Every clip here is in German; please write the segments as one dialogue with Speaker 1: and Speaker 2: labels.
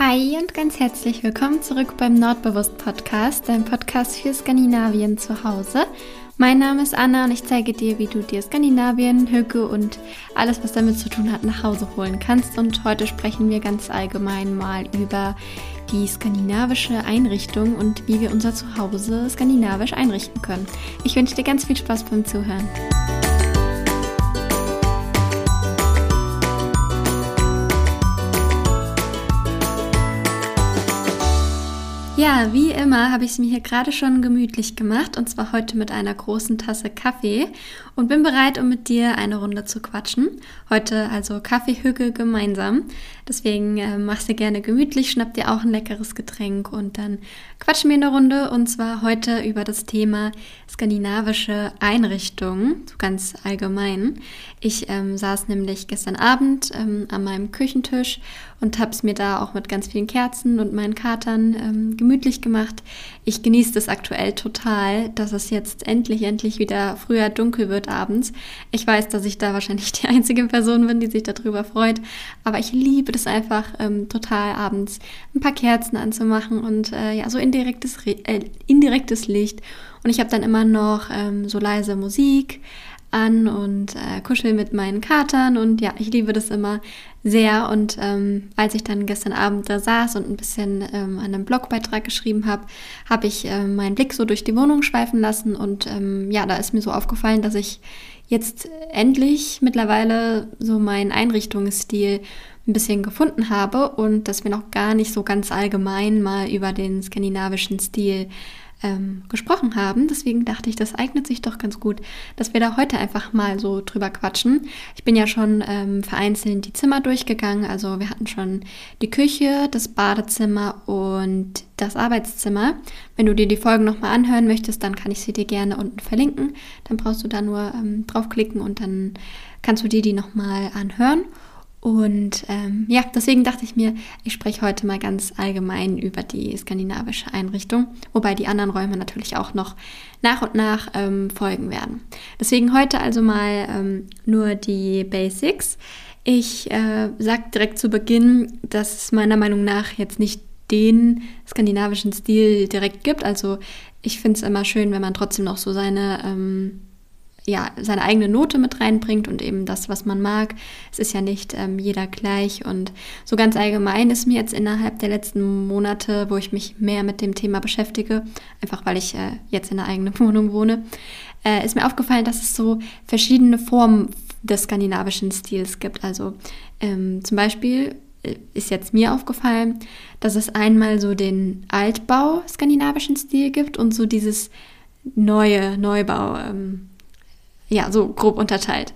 Speaker 1: Hi und ganz herzlich willkommen zurück beim Nordbewusst Podcast, dein Podcast für Skandinavien zu Hause. Mein Name ist Anna und ich zeige dir, wie du dir Skandinavien, Hücke und alles, was damit zu tun hat, nach Hause holen kannst. Und heute sprechen wir ganz allgemein mal über die skandinavische Einrichtung und wie wir unser Zuhause skandinavisch einrichten können. Ich wünsche dir ganz viel Spaß beim Zuhören. Ja, wie immer habe ich es mir hier gerade schon gemütlich gemacht und zwar heute mit einer großen Tasse Kaffee und bin bereit, um mit dir eine Runde zu quatschen. Heute also Kaffeehügge gemeinsam. Deswegen äh, mach's dir gerne gemütlich, schnapp dir auch ein leckeres Getränk und dann quatschen wir eine Runde und zwar heute über das Thema skandinavische Einrichtungen, so ganz allgemein. Ich ähm, saß nämlich gestern Abend ähm, an meinem Küchentisch und habe es mir da auch mit ganz vielen Kerzen und meinen Katern ähm, gemütlich gemacht. Ich genieße das aktuell total, dass es jetzt endlich, endlich wieder früher dunkel wird abends. Ich weiß, dass ich da wahrscheinlich die einzige Person bin, die sich darüber freut, aber ich liebe das einfach ähm, total abends ein paar Kerzen anzumachen und äh, ja, so indirektes, äh, indirektes Licht. Und ich habe dann immer noch ähm, so leise Musik an und äh, kuschel mit meinen Katern und ja, ich liebe das immer sehr und ähm, als ich dann gestern Abend da saß und ein bisschen ähm, an einem Blogbeitrag geschrieben habe, habe ich äh, meinen Blick so durch die Wohnung schweifen lassen und ähm, ja, da ist mir so aufgefallen, dass ich jetzt endlich mittlerweile so meinen Einrichtungsstil ein bisschen gefunden habe und dass wir noch gar nicht so ganz allgemein mal über den skandinavischen Stil ähm, gesprochen haben. Deswegen dachte ich, das eignet sich doch ganz gut, dass wir da heute einfach mal so drüber quatschen. Ich bin ja schon ähm, vereinzelt die Zimmer durchgegangen. Also wir hatten schon die Küche, das Badezimmer und das Arbeitszimmer. Wenn du dir die Folgen nochmal anhören möchtest, dann kann ich sie dir gerne unten verlinken. Dann brauchst du da nur ähm, draufklicken und dann kannst du dir die nochmal anhören. Und ähm, ja, deswegen dachte ich mir, ich spreche heute mal ganz allgemein über die skandinavische Einrichtung, wobei die anderen Räume natürlich auch noch nach und nach ähm, folgen werden. Deswegen heute also mal ähm, nur die Basics. Ich äh, sage direkt zu Beginn, dass es meiner Meinung nach jetzt nicht den skandinavischen Stil direkt gibt. Also ich finde es immer schön, wenn man trotzdem noch so seine ähm, ja, seine eigene Note mit reinbringt und eben das, was man mag. Es ist ja nicht ähm, jeder gleich und so ganz allgemein ist mir jetzt innerhalb der letzten Monate, wo ich mich mehr mit dem Thema beschäftige, einfach weil ich äh, jetzt in einer eigenen Wohnung wohne, äh, ist mir aufgefallen, dass es so verschiedene Formen des skandinavischen Stils gibt. Also ähm, zum Beispiel äh, ist jetzt mir aufgefallen, dass es einmal so den Altbau skandinavischen Stil gibt und so dieses neue Neubau. Ähm, ja, so grob unterteilt.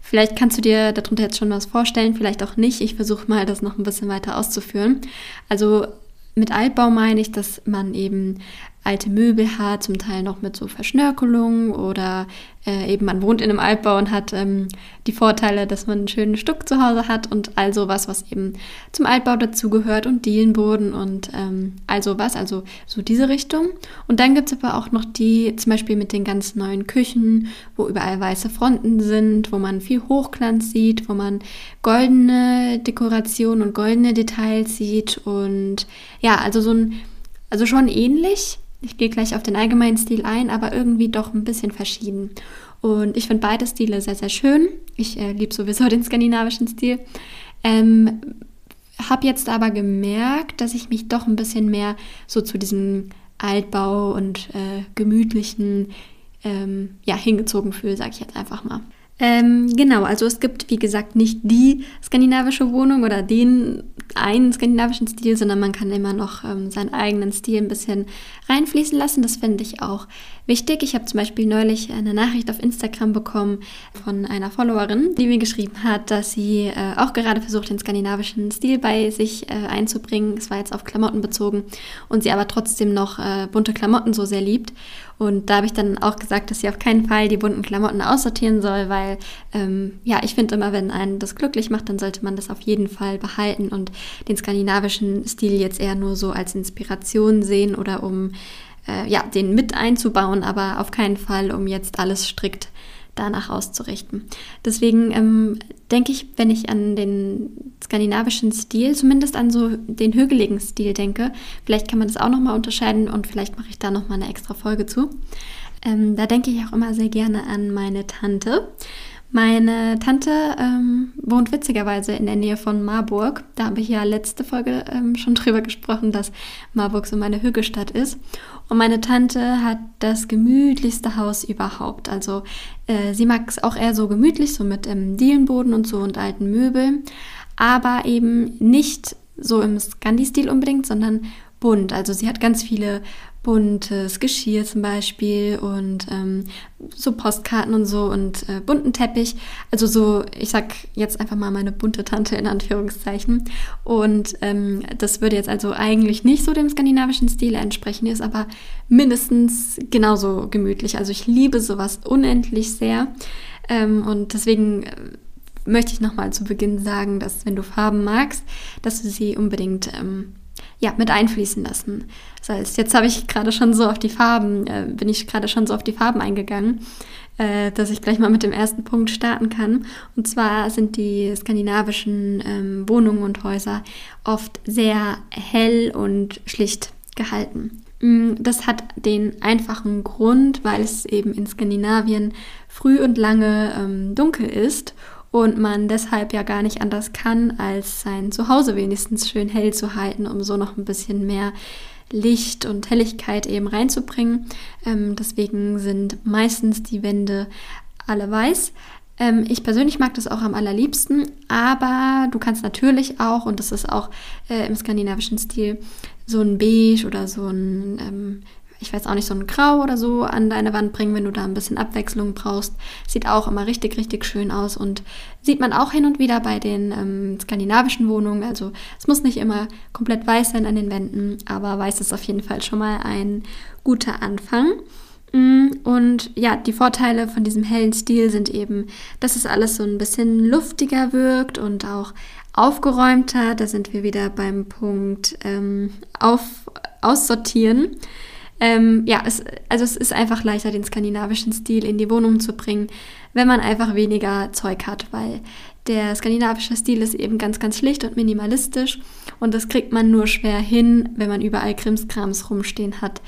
Speaker 1: Vielleicht kannst du dir darunter jetzt schon was vorstellen, vielleicht auch nicht. Ich versuche mal, das noch ein bisschen weiter auszuführen. Also mit Altbau meine ich, dass man eben alte Möbel hat, zum Teil noch mit so Verschnörkelungen oder äh, eben man wohnt in einem Altbau und hat ähm, die Vorteile, dass man einen schönen Stuck zu Hause hat und all sowas, was eben zum Altbau dazugehört und Dielenboden und ähm, all sowas, also so diese Richtung. Und dann gibt es aber auch noch die, zum Beispiel mit den ganz neuen Küchen, wo überall weiße Fronten sind, wo man viel Hochglanz sieht, wo man goldene Dekoration und goldene Details sieht und ja, also so ein, also schon ähnlich, ich gehe gleich auf den allgemeinen Stil ein, aber irgendwie doch ein bisschen verschieden. Und ich finde beide Stile sehr, sehr schön. Ich äh, liebe sowieso den skandinavischen Stil. Ähm, habe jetzt aber gemerkt, dass ich mich doch ein bisschen mehr so zu diesem Altbau und äh, gemütlichen ähm, ja, hingezogen fühle, sage ich jetzt einfach mal. Ähm, genau, also es gibt, wie gesagt, nicht die skandinavische Wohnung oder den einen skandinavischen Stil, sondern man kann immer noch ähm, seinen eigenen Stil ein bisschen reinfließen lassen. Das finde ich auch wichtig. Ich habe zum Beispiel neulich eine Nachricht auf Instagram bekommen von einer Followerin, die mir geschrieben hat, dass sie äh, auch gerade versucht, den skandinavischen Stil bei sich äh, einzubringen. Es war jetzt auf Klamotten bezogen und sie aber trotzdem noch äh, bunte Klamotten so sehr liebt. Und da habe ich dann auch gesagt, dass sie auf keinen Fall die bunten Klamotten aussortieren soll, weil ähm, ja, ich finde immer, wenn einen das glücklich macht, dann sollte man das auf jeden Fall behalten und den skandinavischen Stil jetzt eher nur so als Inspiration sehen oder um äh, ja, den mit einzubauen, aber auf keinen Fall, um jetzt alles strikt danach auszurichten. Deswegen ähm, denke ich, wenn ich an den skandinavischen Stil, zumindest an so den hügeligen Stil denke, vielleicht kann man das auch nochmal unterscheiden und vielleicht mache ich da nochmal eine extra Folge zu. Ähm, da denke ich auch immer sehr gerne an meine Tante. Meine Tante ähm, wohnt witzigerweise in der Nähe von Marburg. Da habe ich ja letzte Folge ähm, schon drüber gesprochen, dass Marburg so meine Hügelstadt ist. Und meine Tante hat das gemütlichste Haus überhaupt. Also äh, sie mag es auch eher so gemütlich, so mit ähm, Dielenboden und so und alten Möbeln. Aber eben nicht so im Scandi-Stil unbedingt, sondern bunt. Also sie hat ganz viele buntes Geschirr zum Beispiel und ähm, so Postkarten und so und äh, bunten Teppich. Also so, ich sag jetzt einfach mal meine bunte Tante in Anführungszeichen. Und ähm, das würde jetzt also eigentlich nicht so dem skandinavischen Stil entsprechen, ist aber mindestens genauso gemütlich. Also ich liebe sowas unendlich sehr. Ähm, und deswegen äh, möchte ich nochmal zu Beginn sagen, dass wenn du Farben magst, dass du sie unbedingt ähm, ja, mit einfließen lassen. Das heißt, jetzt habe ich gerade schon so auf die Farben, äh, bin ich gerade schon so auf die Farben eingegangen, äh, dass ich gleich mal mit dem ersten Punkt starten kann. Und zwar sind die skandinavischen ähm, Wohnungen und Häuser oft sehr hell und schlicht gehalten. Mm, das hat den einfachen Grund, weil es eben in Skandinavien früh und lange ähm, dunkel ist und man deshalb ja gar nicht anders kann, als sein Zuhause wenigstens schön hell zu halten, um so noch ein bisschen mehr Licht und Helligkeit eben reinzubringen. Ähm, deswegen sind meistens die Wände alle weiß. Ähm, ich persönlich mag das auch am allerliebsten, aber du kannst natürlich auch, und das ist auch äh, im skandinavischen Stil, so ein Beige oder so ein ähm, ich weiß auch nicht, so ein Grau oder so an deine Wand bringen, wenn du da ein bisschen Abwechslung brauchst. Sieht auch immer richtig, richtig schön aus und sieht man auch hin und wieder bei den ähm, skandinavischen Wohnungen. Also es muss nicht immer komplett weiß sein an den Wänden, aber weiß ist auf jeden Fall schon mal ein guter Anfang. Mm, und ja, die Vorteile von diesem hellen Stil sind eben, dass es alles so ein bisschen luftiger wirkt und auch aufgeräumter. Da sind wir wieder beim Punkt ähm, auf, aussortieren. Ähm, ja, es, also es ist einfach leichter, den skandinavischen Stil in die Wohnung zu bringen, wenn man einfach weniger Zeug hat, weil der skandinavische Stil ist eben ganz, ganz schlicht und minimalistisch und das kriegt man nur schwer hin, wenn man überall Krimskrams rumstehen hat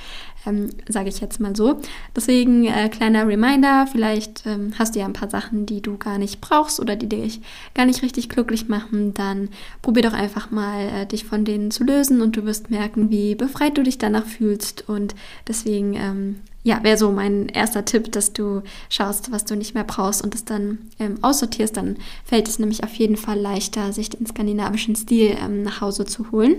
Speaker 1: ähm, sage ich jetzt mal so. Deswegen äh, kleiner Reminder, vielleicht ähm, hast du ja ein paar Sachen, die du gar nicht brauchst oder die dich gar nicht richtig glücklich machen, dann probier doch einfach mal, äh, dich von denen zu lösen und du wirst merken, wie befreit du dich danach fühlst und deswegen ähm, ja, wäre so mein erster Tipp, dass du schaust, was du nicht mehr brauchst und es dann ähm, aussortierst. Dann fällt es nämlich auf jeden Fall leichter, sich den skandinavischen Stil ähm, nach Hause zu holen.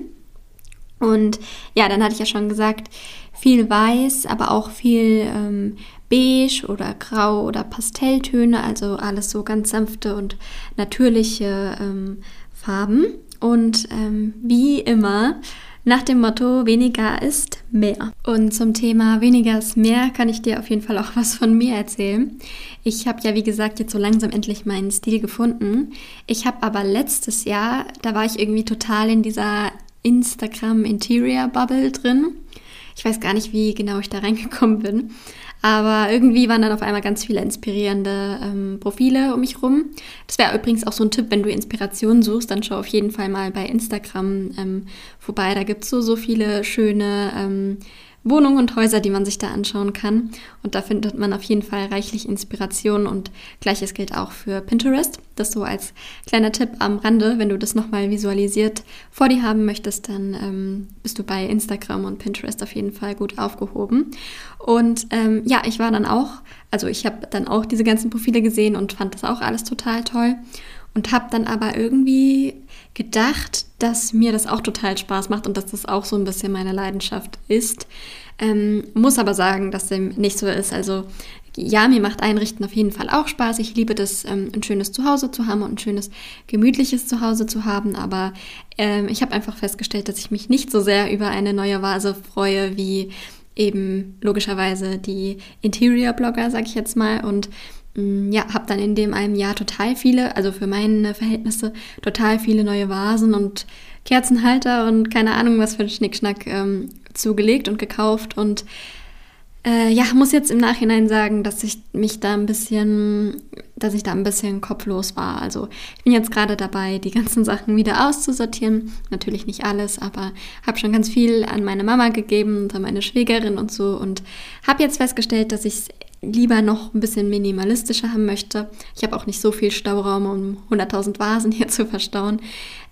Speaker 1: Und ja, dann hatte ich ja schon gesagt, viel weiß, aber auch viel ähm, beige oder grau oder Pastelltöne, also alles so ganz sanfte und natürliche ähm, Farben. Und ähm, wie immer nach dem Motto weniger ist mehr. Und zum Thema weniger ist mehr kann ich dir auf jeden Fall auch was von mir erzählen. Ich habe ja, wie gesagt, jetzt so langsam endlich meinen Stil gefunden. Ich habe aber letztes Jahr, da war ich irgendwie total in dieser Instagram Interior Bubble drin. Ich weiß gar nicht, wie genau ich da reingekommen bin. Aber irgendwie waren dann auf einmal ganz viele inspirierende ähm, Profile um mich rum. Das wäre übrigens auch so ein Tipp, wenn du Inspiration suchst, dann schau auf jeden Fall mal bei Instagram ähm, vorbei. Da gibt es so, so viele schöne ähm, Wohnungen und Häuser, die man sich da anschauen kann. Und da findet man auf jeden Fall reichlich Inspiration und gleiches gilt auch für Pinterest. Das so als kleiner Tipp am Rande, wenn du das nochmal visualisiert vor dir haben möchtest, dann ähm, bist du bei Instagram und Pinterest auf jeden Fall gut aufgehoben. Und ähm, ja, ich war dann auch, also ich habe dann auch diese ganzen Profile gesehen und fand das auch alles total toll und habe dann aber irgendwie gedacht, dass mir das auch total Spaß macht und dass das auch so ein bisschen meine Leidenschaft ist. Ähm, muss aber sagen, dass dem nicht so ist. Also ja, mir macht Einrichten auf jeden Fall auch Spaß. Ich liebe das, ähm, ein schönes Zuhause zu haben und ein schönes, gemütliches Zuhause zu haben. Aber ähm, ich habe einfach festgestellt, dass ich mich nicht so sehr über eine neue Vase freue, wie eben logischerweise die Interior-Blogger, sag ich jetzt mal. Und ja, habe dann in dem einem Jahr total viele, also für meine Verhältnisse, total viele neue Vasen und Kerzenhalter und keine Ahnung was für ein Schnickschnack ähm, zugelegt und gekauft. Und Äh, ja, muss jetzt im Nachhinein sagen, dass ich mich da ein bisschen, dass ich da ein bisschen kopflos war. Also ich bin jetzt gerade dabei, die ganzen Sachen wieder auszusortieren. Natürlich nicht alles, aber habe schon ganz viel an meine Mama gegeben und an meine Schwägerin und so und habe jetzt festgestellt, dass ich es lieber noch ein bisschen minimalistischer haben möchte. Ich habe auch nicht so viel Stauraum, um 100.000 Vasen hier zu verstauen.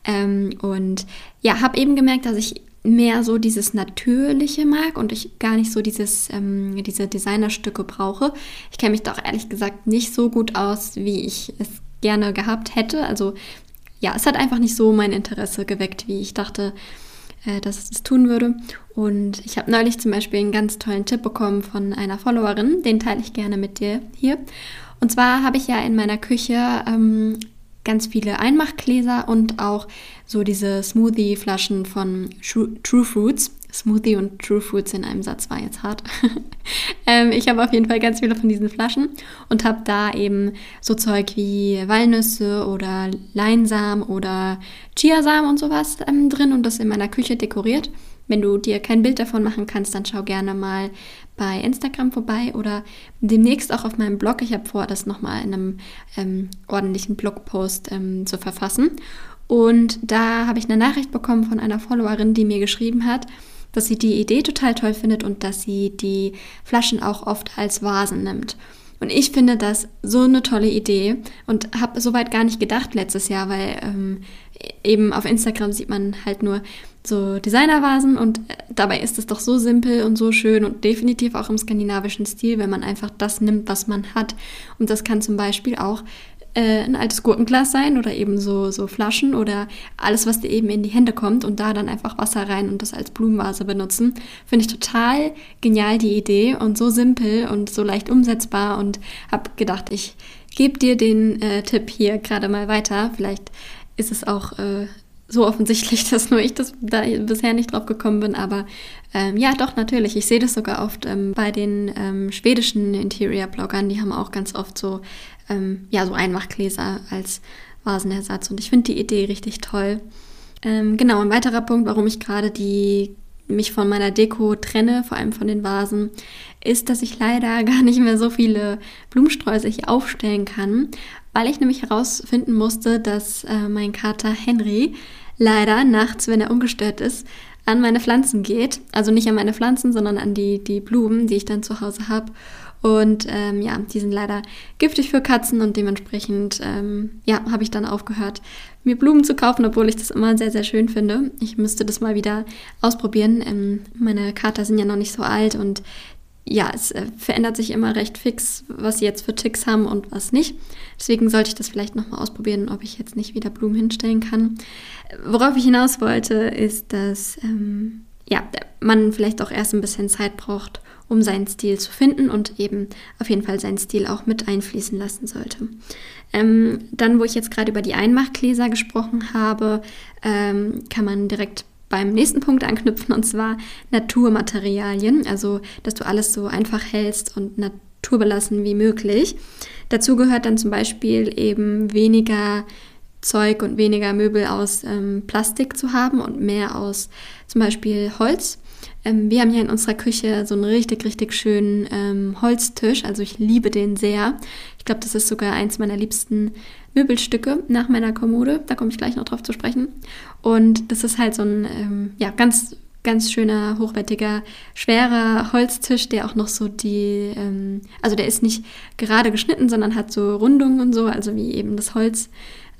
Speaker 1: Ähm, und ja, habe eben gemerkt, dass ich mehr so dieses Natürliche mag und ich gar nicht so dieses, ähm, diese Designerstücke brauche. Ich kenne mich doch ehrlich gesagt nicht so gut aus, wie ich es gerne gehabt hätte. Also ja, es hat einfach nicht so mein Interesse geweckt, wie ich dachte, äh, dass es das tun würde. Und ich habe neulich zum Beispiel einen ganz tollen Tipp bekommen von einer Followerin, den teile ich gerne mit dir hier. Und zwar habe ich ja in meiner Küche ähm, ganz viele Einmachgläser und auch so diese Smoothie-Flaschen von True Fruits. Smoothie und True Fruits in einem Satz war jetzt hart. ähm, ich habe auf jeden Fall ganz viele von diesen Flaschen und habe da eben so Zeug wie Walnüsse oder Leinsamen oder Chiasamen und sowas ähm, drin und das in meiner Küche dekoriert. Wenn du dir kein Bild davon machen kannst, dann schau gerne mal bei Instagram vorbei oder demnächst auch auf meinem Blog. Ich habe vor, das nochmal in einem ähm, ordentlichen Blogpost ähm, zu verfassen. Und da habe ich eine Nachricht bekommen von einer Followerin, die mir geschrieben hat, dass sie die Idee total toll findet und dass sie die Flaschen auch oft als Vasen nimmt. Und ich finde das so eine tolle Idee und habe soweit gar nicht gedacht letztes Jahr, weil ähm, eben auf Instagram sieht man halt nur so Designervasen und äh, dabei ist es doch so simpel und so schön und definitiv auch im skandinavischen Stil, wenn man einfach das nimmt, was man hat. Und das kann zum Beispiel auch äh, ein altes Gurkenglas sein oder eben so, so Flaschen oder alles, was dir eben in die Hände kommt und da dann einfach Wasser rein und das als Blumenvase benutzen. Finde ich total genial die Idee und so simpel und so leicht umsetzbar und habe gedacht, ich gebe dir den äh, Tipp hier gerade mal weiter. Vielleicht ist es auch äh, so offensichtlich, dass nur ich das da bisher nicht drauf gekommen bin. Aber ähm, ja, doch, natürlich. Ich sehe das sogar oft ähm, bei den ähm, schwedischen Interior-Bloggern. Die haben auch ganz oft so, ähm, ja, so Einmachgläser als Vasenersatz. Und ich finde die Idee richtig toll. Ähm, genau, ein weiterer Punkt, warum ich gerade die mich von meiner Deko trenne, vor allem von den Vasen, ist, dass ich leider gar nicht mehr so viele Blumensträuße hier aufstellen kann, weil ich nämlich herausfinden musste, dass äh, mein Kater Henry leider nachts, wenn er ungestört ist, an meine Pflanzen geht. Also nicht an meine Pflanzen, sondern an die, die Blumen, die ich dann zu Hause habe. Und ähm, ja, die sind leider giftig für Katzen und dementsprechend ähm, ja, habe ich dann aufgehört, mir Blumen zu kaufen, obwohl ich das immer sehr, sehr schön finde. Ich müsste das mal wieder ausprobieren. Ähm, meine Kater sind ja noch nicht so alt und ja, es äh, verändert sich immer recht fix, was sie jetzt für Ticks haben und was nicht. Deswegen sollte ich das vielleicht nochmal ausprobieren, ob ich jetzt nicht wieder Blumen hinstellen kann. Worauf ich hinaus wollte, ist, dass ähm, ja, man vielleicht auch erst ein bisschen Zeit braucht, um seinen Stil zu finden und eben auf jeden Fall seinen Stil auch mit einfließen lassen sollte. Ähm, dann, wo ich jetzt gerade über die Einmachgläser gesprochen habe, ähm, kann man direkt beim nächsten Punkt anknüpfen und zwar Naturmaterialien, also dass du alles so einfach hältst und naturbelassen wie möglich. Dazu gehört dann zum Beispiel eben weniger Zeug und weniger Möbel aus ähm, Plastik zu haben und mehr aus zum Beispiel Holz. Ähm, wir haben hier in unserer Küche so einen richtig, richtig schönen ähm, Holztisch. Also ich liebe den sehr. Ich glaube, das ist sogar eins meiner liebsten Möbelstücke nach meiner Kommode. Da komme ich gleich noch drauf zu sprechen. Und das ist halt so ein ähm, ja, ganz, ganz schöner, hochwertiger, schwerer Holztisch, der auch noch so die, ähm, also der ist nicht gerade geschnitten, sondern hat so Rundungen und so, also wie eben das Holz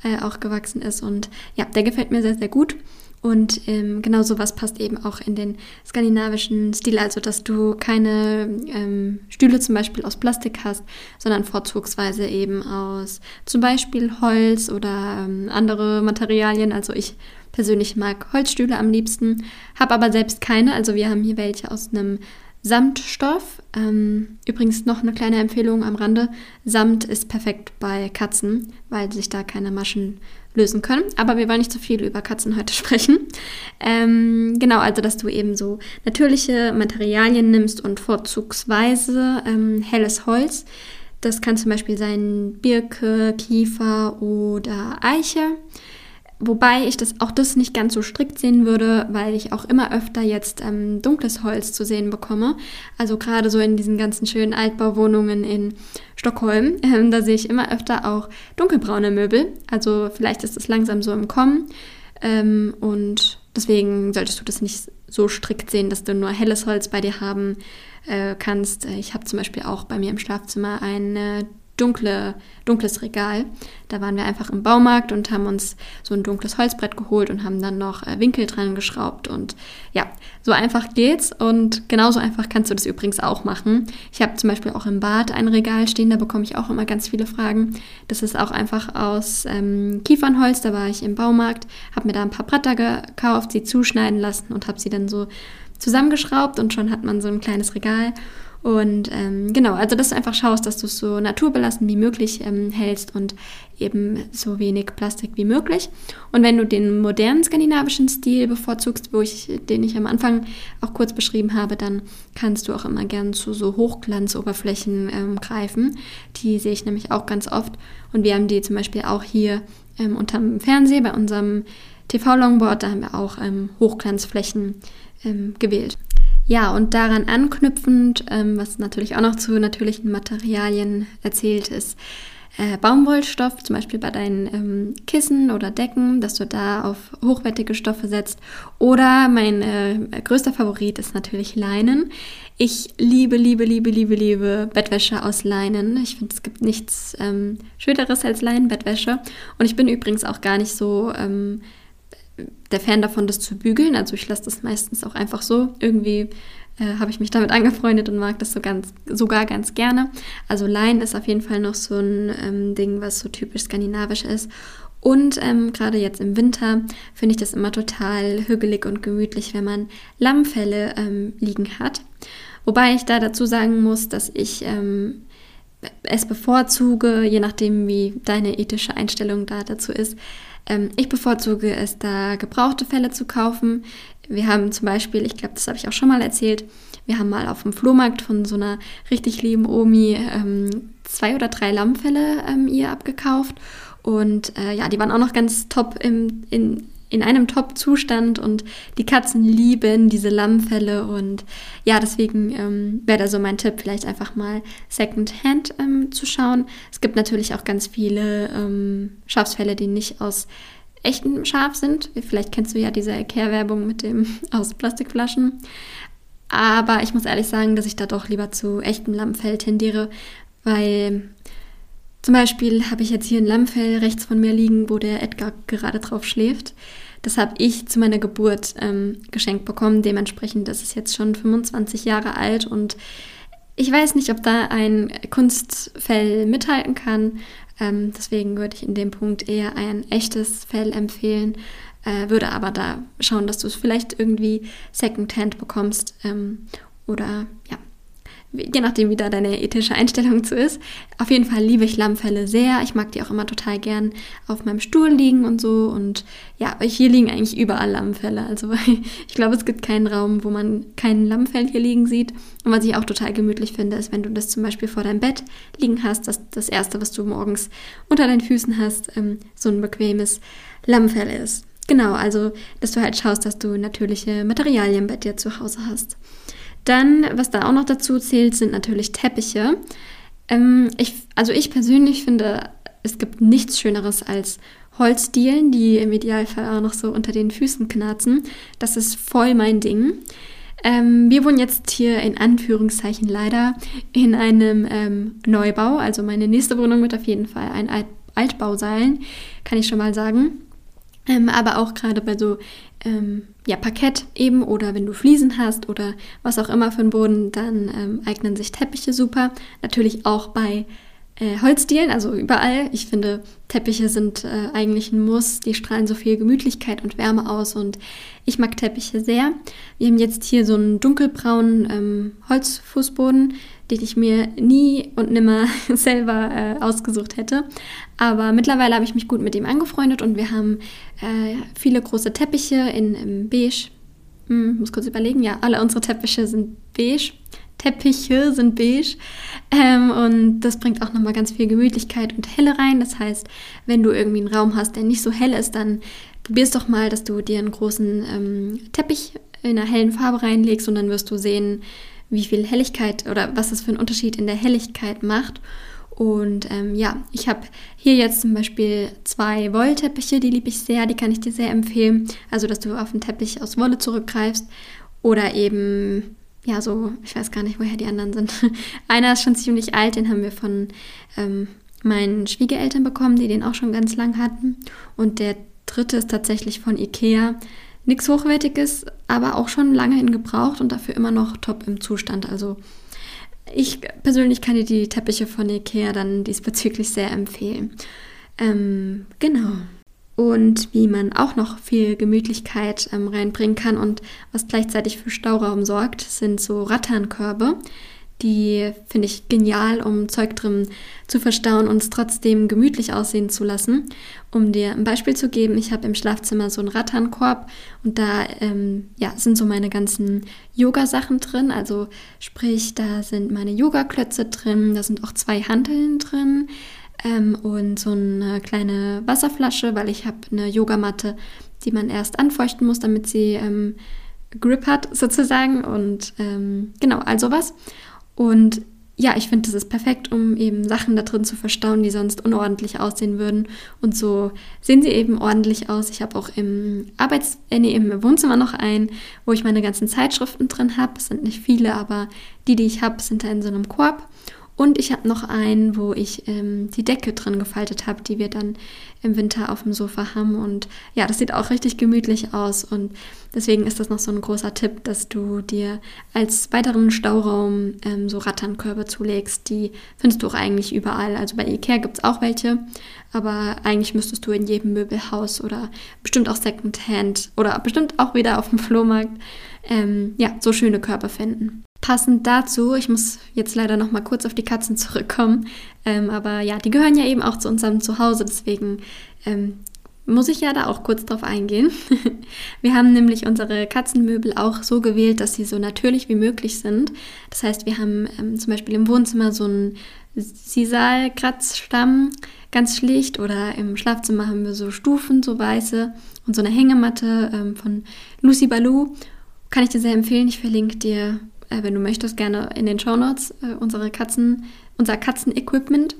Speaker 1: äh, auch gewachsen ist. Und ja, der gefällt mir sehr, sehr gut. Und ähm, genau sowas passt eben auch in den skandinavischen Stil, also dass du keine ähm, Stühle zum Beispiel aus Plastik hast, sondern vorzugsweise eben aus zum Beispiel Holz oder ähm, andere Materialien. Also ich persönlich mag Holzstühle am liebsten, habe aber selbst keine. Also wir haben hier welche aus einem Samtstoff. Ähm, übrigens noch eine kleine Empfehlung am Rande. Samt ist perfekt bei Katzen, weil sich da keine Maschen lösen können. Aber wir wollen nicht zu viel über Katzen heute sprechen. Ähm, genau, also dass du eben so natürliche Materialien nimmst und vorzugsweise ähm, helles Holz. Das kann zum Beispiel sein Birke, Kiefer oder Eiche. Wobei ich das auch das nicht ganz so strikt sehen würde, weil ich auch immer öfter jetzt ähm, dunkles Holz zu sehen bekomme. Also gerade so in diesen ganzen schönen Altbauwohnungen in Stockholm, ähm, da sehe ich immer öfter auch dunkelbraune Möbel. Also vielleicht ist es langsam so im Kommen. Ähm, und deswegen solltest du das nicht so strikt sehen, dass du nur helles Holz bei dir haben äh, kannst. Ich habe zum Beispiel auch bei mir im Schlafzimmer eine dunkle, dunkles Regal. Da waren wir einfach im Baumarkt und haben uns so ein dunkles Holzbrett geholt und haben dann noch äh, Winkel dran geschraubt. Und ja, so einfach geht's. Und genauso einfach kannst du das übrigens auch machen. Ich habe zum Beispiel auch im Bad ein Regal stehen, da bekomme ich auch immer ganz viele Fragen. Das ist auch einfach aus ähm, Kiefernholz. Da war ich im Baumarkt, habe mir da ein paar Bretter gekauft, sie zuschneiden lassen und habe sie dann so zusammengeschraubt und schon hat man so ein kleines Regal. Und ähm, genau, also dass du einfach schaust, dass du es so naturbelassen wie möglich ähm, hältst und eben so wenig Plastik wie möglich. Und wenn du den modernen skandinavischen Stil bevorzugst, wo ich, den ich am Anfang auch kurz beschrieben habe, dann kannst du auch immer gern zu so Hochglanzoberflächen ähm, greifen. Die sehe ich nämlich auch ganz oft. Und wir haben die zum Beispiel auch hier ähm, unterm Fernseher bei unserem TV-Longboard, da haben wir auch ähm, Hochglanzflächen ähm, gewählt. Ja, und daran anknüpfend, ähm, was natürlich auch noch zu natürlichen Materialien erzählt ist, äh, Baumwollstoff, zum Beispiel bei deinen ähm, Kissen oder Decken, dass du da auf hochwertige Stoffe setzt. Oder mein äh, größter Favorit ist natürlich Leinen. Ich liebe, liebe, liebe, liebe, liebe Bettwäsche aus Leinen. Ich finde, es gibt nichts ähm, Schöneres als Leinenbettwäsche. Und ich bin übrigens auch gar nicht so ähm, der Fan davon, das zu bügeln. Also ich lasse das meistens auch einfach so. Irgendwie äh, habe ich mich damit angefreundet und mag das so ganz, sogar ganz gerne. Also Lein ist auf jeden Fall noch so ein ähm, Ding, was so typisch skandinavisch ist. Und ähm, gerade jetzt im Winter finde ich das immer total hügelig und gemütlich, wenn man Lammfelle ähm, liegen hat. Wobei ich da dazu sagen muss, dass ich ähm, es bevorzuge, je nachdem, wie deine ethische Einstellung da dazu ist, ähm, ich bevorzuge es, da gebrauchte Felle zu kaufen. Wir haben zum Beispiel, ich glaube, das habe ich auch schon mal erzählt, wir haben mal auf dem Flohmarkt von so einer richtig lieben Omi ähm, zwei oder drei Lammfelle ähm, ihr abgekauft. Und äh, ja, die waren auch noch ganz top im, in, in einem Top-Zustand und die Katzen lieben diese Lammfelle und ja, deswegen ähm, wäre da so mein Tipp, vielleicht einfach mal Secondhand ähm, zu schauen. Es gibt natürlich auch ganz viele ähm, Schafsfälle, die nicht aus echtem Schaf sind. Vielleicht kennst du ja diese Erklärwerbung mit dem aus Plastikflaschen. Aber ich muss ehrlich sagen, dass ich da doch lieber zu echtem Lammfell tendiere, weil zum Beispiel habe ich jetzt hier ein Lammfell rechts von mir liegen, wo der Edgar gerade drauf schläft. Das habe ich zu meiner Geburt ähm, geschenkt bekommen. Dementsprechend ist es jetzt schon 25 Jahre alt und ich weiß nicht, ob da ein Kunstfell mithalten kann. Ähm, deswegen würde ich in dem Punkt eher ein echtes Fell empfehlen. Äh, würde aber da schauen, dass du es vielleicht irgendwie Secondhand bekommst. Ähm, oder ja, je nachdem, wie da deine ethische Einstellung zu ist. Auf jeden Fall liebe ich Lammfelle sehr. Ich mag die auch immer total gern auf meinem Stuhl liegen und so. Und ja, hier liegen eigentlich überall Lammfelle. Also ich glaube, es gibt keinen Raum, wo man keinen Lammfell hier liegen sieht. Und was ich auch total gemütlich finde, ist, wenn du das zum Beispiel vor deinem Bett liegen hast, dass das Erste, was du morgens unter deinen Füßen hast, ähm, so ein bequemes Lammfell ist. Genau, also dass du halt schaust, dass du natürliche Materialien bei dir zu Hause hast. Dann, was da auch noch dazu zählt, sind natürlich Teppiche. Ähm, ich, also ich persönlich finde, es gibt nichts Schöneres als Holzdielen, die im Idealfall auch noch so unter den Füßen knarzen. Das ist voll mein Ding. Ähm, wir wohnen jetzt hier in Anführungszeichen leider in einem ähm, Neubau. Also meine nächste Wohnung wird auf jeden Fall ein Alt Altbau sein, kann ich schon mal sagen. Ähm, aber auch gerade bei so ähm, ja, Parkett eben oder wenn du Fliesen hast oder was auch immer für einen Boden, dann ähm, eignen sich Teppiche super. Natürlich auch bei äh, Holzdielen, also überall. Ich finde, Teppiche sind äh, eigentlich ein Muss. Die strahlen so viel Gemütlichkeit und Wärme aus und ich mag Teppiche sehr. Wir haben jetzt hier so einen dunkelbraunen ähm, Holzfußboden, den ich mir nie und nimmer selber äh, ausgesucht hätte. Aber mittlerweile habe ich mich gut mit ihm angefreundet und wir haben äh, viele große Teppiche in, in beige. Hm, muss kurz überlegen. Ja, alle unsere Teppiche sind beige. Teppiche sind beige. Ähm, und das bringt auch nochmal ganz viel Gemütlichkeit und Helle rein. Das heißt, wenn du irgendwie einen Raum hast, der nicht so hell ist, dann probier es doch mal, dass du dir einen großen ähm, Teppich in einer hellen Farbe reinlegst und dann wirst du sehen, wie viel Helligkeit oder was das für einen Unterschied in der Helligkeit macht. Und ähm, ja, ich habe hier jetzt zum Beispiel zwei Wollteppiche, die liebe ich sehr, die kann ich dir sehr empfehlen. Also, dass du auf einen Teppich aus Wolle zurückgreifst oder eben, ja, so, ich weiß gar nicht, woher die anderen sind. Einer ist schon ziemlich alt, den haben wir von ähm, meinen Schwiegereltern bekommen, die den auch schon ganz lang hatten. Und der dritte ist tatsächlich von Ikea. Nichts Hochwertiges, aber auch schon lange in Gebraucht und dafür immer noch top im Zustand. Also ich persönlich kann dir die Teppiche von Ikea dann diesbezüglich sehr empfehlen. Ähm, genau. Und wie man auch noch viel Gemütlichkeit ähm, reinbringen kann und was gleichzeitig für Stauraum sorgt, sind so Ratternkörbe. Die finde ich genial, um Zeug drin zu verstauen und es trotzdem gemütlich aussehen zu lassen. Um dir ein Beispiel zu geben, ich habe im Schlafzimmer so einen Ratternkorb und da ähm, ja, sind so meine ganzen Yoga-Sachen drin. Also sprich, da sind meine Yoga-Klötze drin, da sind auch zwei Hanteln drin ähm, und so eine kleine Wasserflasche, weil ich habe eine Yogamatte, die man erst anfeuchten muss, damit sie ähm, Grip hat sozusagen. Und ähm, genau, also was. Und ja, ich finde, das ist perfekt, um eben Sachen da drin zu verstauen, die sonst unordentlich aussehen würden. Und so sehen sie eben ordentlich aus. Ich habe auch im Arbeits-, äh, nee, im Wohnzimmer noch einen, wo ich meine ganzen Zeitschriften drin habe. Es sind nicht viele, aber die, die ich habe, sind da in so einem Korb. Und ich habe noch einen, wo ich ähm, die Decke drin gefaltet habe, die wir dann im Winter auf dem Sofa haben. Und ja, das sieht auch richtig gemütlich aus. Und deswegen ist das noch so ein großer Tipp, dass du dir als weiteren Stauraum ähm, so Ratternkörbe zulegst. Die findest du auch eigentlich überall. Also bei Ikea gibt es auch welche. Aber eigentlich müsstest du in jedem Möbelhaus oder bestimmt auch Secondhand oder bestimmt auch wieder auf dem Flohmarkt ähm, ja, so schöne Körper finden. Passend dazu, ich muss jetzt leider noch mal kurz auf die Katzen zurückkommen, ähm, aber ja, die gehören ja eben auch zu unserem Zuhause, deswegen ähm, muss ich ja da auch kurz drauf eingehen. wir haben nämlich unsere Katzenmöbel auch so gewählt, dass sie so natürlich wie möglich sind. Das heißt, wir haben ähm, zum Beispiel im Wohnzimmer so einen Sisal-Kratzstamm, ganz schlicht, oder im Schlafzimmer haben wir so Stufen, so weiße und so eine Hängematte ähm, von Lucy Baloo. Kann ich dir sehr empfehlen. Ich verlinke dir äh, wenn du möchtest, gerne in den Show Notes äh, unsere Katzen, unser Katzenequipment.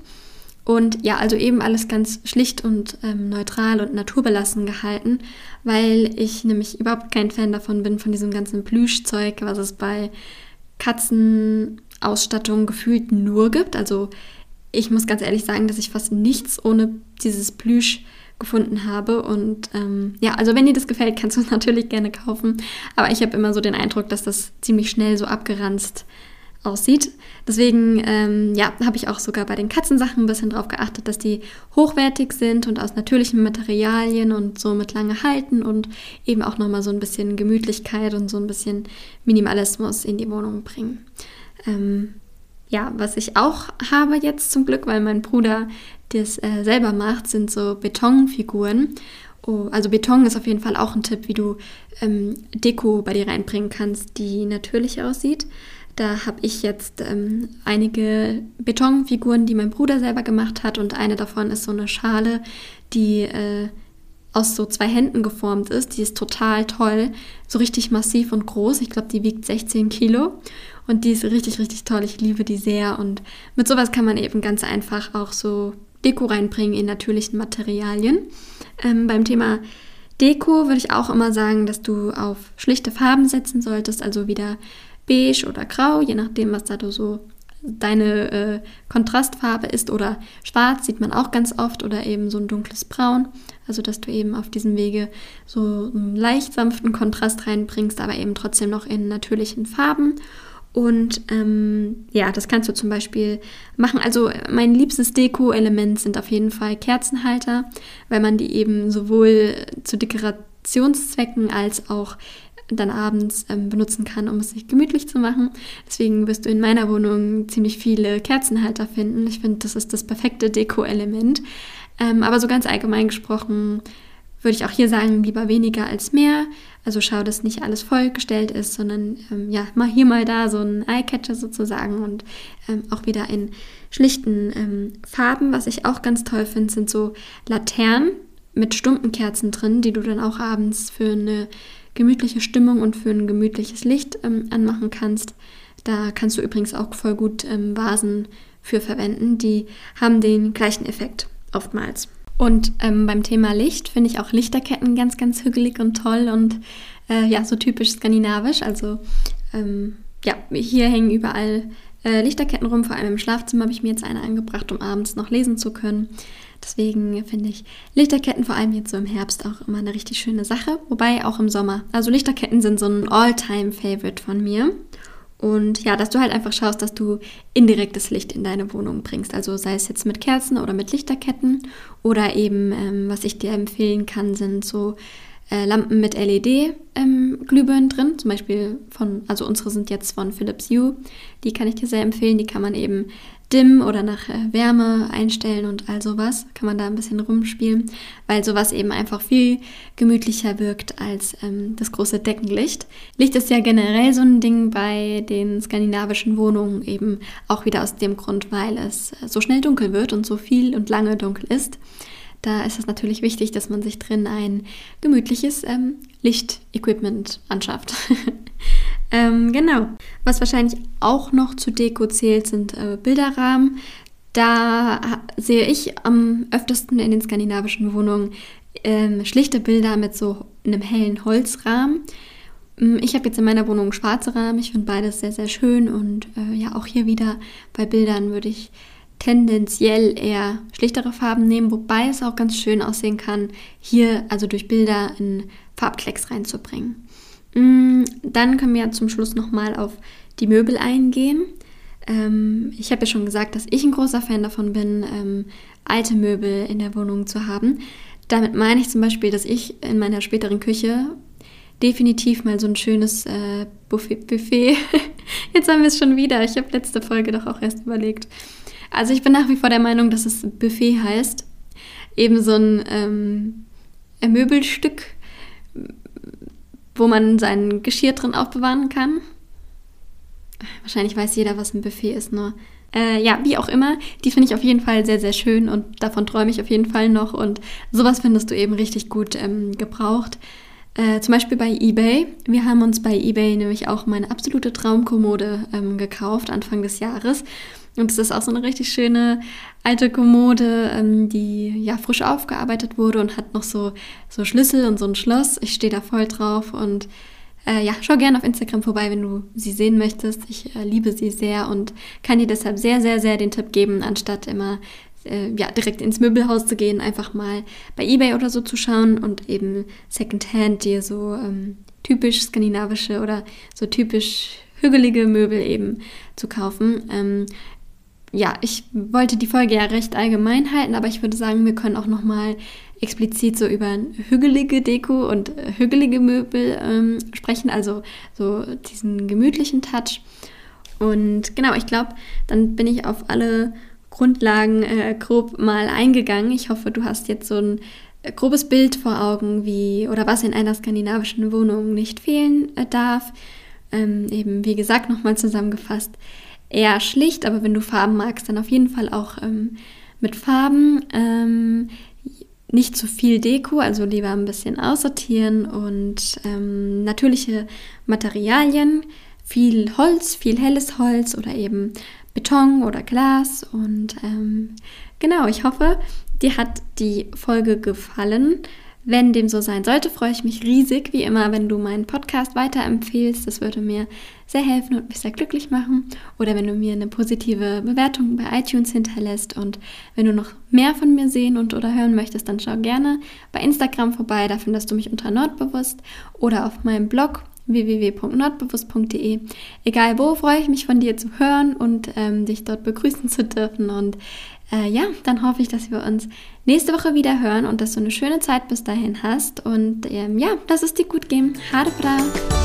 Speaker 1: Und ja, also eben alles ganz schlicht und ähm, neutral und naturbelassen gehalten, weil ich nämlich überhaupt kein Fan davon bin, von diesem ganzen Plüschzeug, was es bei Katzenausstattung gefühlt nur gibt. Also ich muss ganz ehrlich sagen, dass ich fast nichts ohne dieses Plüsch gefunden habe. Und ähm, ja, also wenn dir das gefällt, kannst du es natürlich gerne kaufen. Aber ich habe immer so den Eindruck, dass das ziemlich schnell so abgeranzt aussieht. Deswegen, ähm, ja, habe ich auch sogar bei den Katzensachen ein bisschen drauf geachtet, dass die hochwertig sind und aus natürlichen Materialien und somit lange halten und eben auch nochmal so ein bisschen Gemütlichkeit und so ein bisschen Minimalismus in die Wohnung bringen. Ähm, ja, was ich auch habe jetzt zum Glück, weil mein Bruder das äh, selber macht, sind so Betonfiguren. Oh, also Beton ist auf jeden Fall auch ein Tipp, wie du ähm, Deko bei dir reinbringen kannst, die natürlich aussieht. Da habe ich jetzt ähm, einige Betonfiguren, die mein Bruder selber gemacht hat und eine davon ist so eine Schale, die äh, aus so zwei Händen geformt ist. Die ist total toll, so richtig massiv und groß. Ich glaube, die wiegt 16 Kilo und die ist richtig, richtig toll. Ich liebe die sehr und mit sowas kann man eben ganz einfach auch so Deko reinbringen in natürlichen Materialien. Ähm, beim Thema Deko würde ich auch immer sagen, dass du auf schlichte Farben setzen solltest, also wieder beige oder grau, je nachdem, was da du so deine äh, Kontrastfarbe ist oder schwarz sieht man auch ganz oft oder eben so ein dunkles Braun. Also dass du eben auf diesem Wege so einen leicht sanften Kontrast reinbringst, aber eben trotzdem noch in natürlichen Farben. Und ähm, ja, das kannst du zum Beispiel machen. Also mein liebstes Deko-Element sind auf jeden Fall Kerzenhalter, weil man die eben sowohl zu Dekorationszwecken als auch dann abends ähm, benutzen kann, um es sich gemütlich zu machen. Deswegen wirst du in meiner Wohnung ziemlich viele Kerzenhalter finden. Ich finde, das ist das perfekte Deko-Element. Ähm, aber so ganz allgemein gesprochen würde ich auch hier sagen, lieber weniger als mehr. Also schau, dass nicht alles vollgestellt ist, sondern ähm, ja, mal hier mal da so ein Eyecatcher sozusagen und ähm, auch wieder in schlichten ähm, Farben. Was ich auch ganz toll finde, sind so Laternen. mit Stumpenkerzen drin, die du dann auch abends für eine gemütliche Stimmung und für ein gemütliches Licht ähm, anmachen kannst. Da kannst du übrigens auch voll gut ähm, Vasen für verwenden. Die haben den gleichen Effekt oftmals. Und ähm, beim Thema Licht finde ich auch Lichterketten ganz, ganz hügelig und toll und äh, ja, so typisch skandinavisch. Also ähm, ja, hier hängen überall äh, Lichterketten rum, vor allem im Schlafzimmer habe ich mir jetzt eine angebracht, um abends noch lesen zu können. Deswegen finde ich Lichterketten vor allem jetzt so im Herbst auch immer eine richtig schöne Sache, wobei auch im Sommer. Also Lichterketten sind so ein All-Time-Favorite von mir. Und ja, dass du halt einfach schaust, dass du indirektes Licht in deine Wohnung bringst. Also sei es jetzt mit Kerzen oder mit Lichterketten oder eben, ähm, was ich dir empfehlen kann, sind so äh, Lampen mit LED-Glühbirnen ähm, drin. Zum Beispiel von, also unsere sind jetzt von Philips Hue. Die kann ich dir sehr empfehlen. Die kann man eben dim oder nach äh, Wärme einstellen und all sowas. Kann man da ein bisschen rumspielen, weil sowas eben einfach viel gemütlicher wirkt als ähm, das große Deckenlicht. Licht ist ja generell so ein Ding bei den skandinavischen Wohnungen eben auch wieder aus dem Grund, weil es äh, so schnell dunkel wird und so viel und lange dunkel ist. Da ist es natürlich wichtig, dass man sich drin ein gemütliches ähm, Lichtequipment anschafft. ähm, genau. Was wahrscheinlich auch noch zu Deko zählt, sind äh, Bilderrahmen. Da sehe ich am öftesten in den skandinavischen Wohnungen ähm, schlichte Bilder mit so einem hellen Holzrahmen. Mm, ich habe jetzt in meiner Wohnung schwarze Rahmen. Ich finde beides sehr, sehr schön. Und äh, ja, auch hier wieder bei Bildern würde ich tendenziell eher schlichtere Farben nehmen, wobei es auch ganz schön aussehen kann, hier also durch Bilder in Farbklecks reinzubringen. Mm, dann können wir zum Schluss nochmal auf die Möbel eingehen. Ähm, ich habe ja schon gesagt, dass ich ein großer Fan davon bin, ähm, alte Möbel in der Wohnung zu haben. Damit meine ich zum Beispiel, dass ich in meiner späteren Küche definitiv mal so ein schönes äh, Buffet, Buffet. Jetzt haben wir es schon wieder. Ich habe letzte Folge doch auch erst überlegt. Also ich bin nach wie vor der Meinung, dass es Buffet heißt. Eben so ein ähm, Möbelstück, wo man sein Geschirr drin aufbewahren kann. Wahrscheinlich weiß jeder, was ein Buffet ist, nur. Äh, ja, wie auch immer, die finde ich auf jeden Fall sehr, sehr schön und davon träume ich auf jeden Fall noch. Und sowas findest du eben richtig gut ähm, gebraucht. Äh, zum Beispiel bei eBay. Wir haben uns bei eBay nämlich auch meine absolute Traumkommode ähm, gekauft, Anfang des Jahres. Und es ist auch so eine richtig schöne alte Kommode, ähm, die ja frisch aufgearbeitet wurde und hat noch so, so Schlüssel und so ein Schloss. Ich stehe da voll drauf und äh, ja, schau gerne auf Instagram vorbei, wenn du sie sehen möchtest. Ich äh, liebe sie sehr und kann dir deshalb sehr, sehr, sehr den Tipp geben, anstatt immer äh, ja, direkt ins Möbelhaus zu gehen, einfach mal bei Ebay oder so zu schauen und eben Secondhand dir so ähm, typisch skandinavische oder so typisch hügelige Möbel eben zu kaufen. Ähm, ja, ich wollte die Folge ja recht allgemein halten, aber ich würde sagen, wir können auch noch mal explizit so über hügelige Deko und äh, hügelige Möbel ähm, sprechen, also so diesen gemütlichen Touch. Und genau, ich glaube, dann bin ich auf alle Grundlagen äh, grob mal eingegangen. Ich hoffe, du hast jetzt so ein äh, grobes Bild vor Augen, wie oder was in einer skandinavischen Wohnung nicht fehlen äh, darf. Ähm, eben, wie gesagt, nochmal zusammengefasst eher schlicht, aber wenn du Farben magst, dann auf jeden Fall auch ähm, mit Farben. Ähm, nicht zu viel Deko, also lieber ein bisschen aussortieren und ähm, natürliche Materialien, viel Holz, viel helles Holz oder eben Beton oder Glas. Und ähm, genau, ich hoffe, dir hat die Folge gefallen. Wenn dem so sein sollte, freue ich mich riesig, wie immer, wenn du meinen Podcast weiterempfehlst. Das würde mir sehr helfen und mich sehr glücklich machen. Oder wenn du mir eine positive Bewertung bei iTunes hinterlässt. Und wenn du noch mehr von mir sehen und oder hören möchtest, dann schau gerne bei Instagram vorbei. Da findest du mich unter Nordbewusst oder auf meinem Blog www.nordbewusst.de. Egal wo, freue ich mich von dir zu hören und ähm, dich dort begrüßen zu dürfen. Und äh, ja, dann hoffe ich, dass wir uns nächste Woche wieder hören und dass du eine schöne Zeit bis dahin hast. Und ähm, ja, lass es dir gut gehen. Hade bra!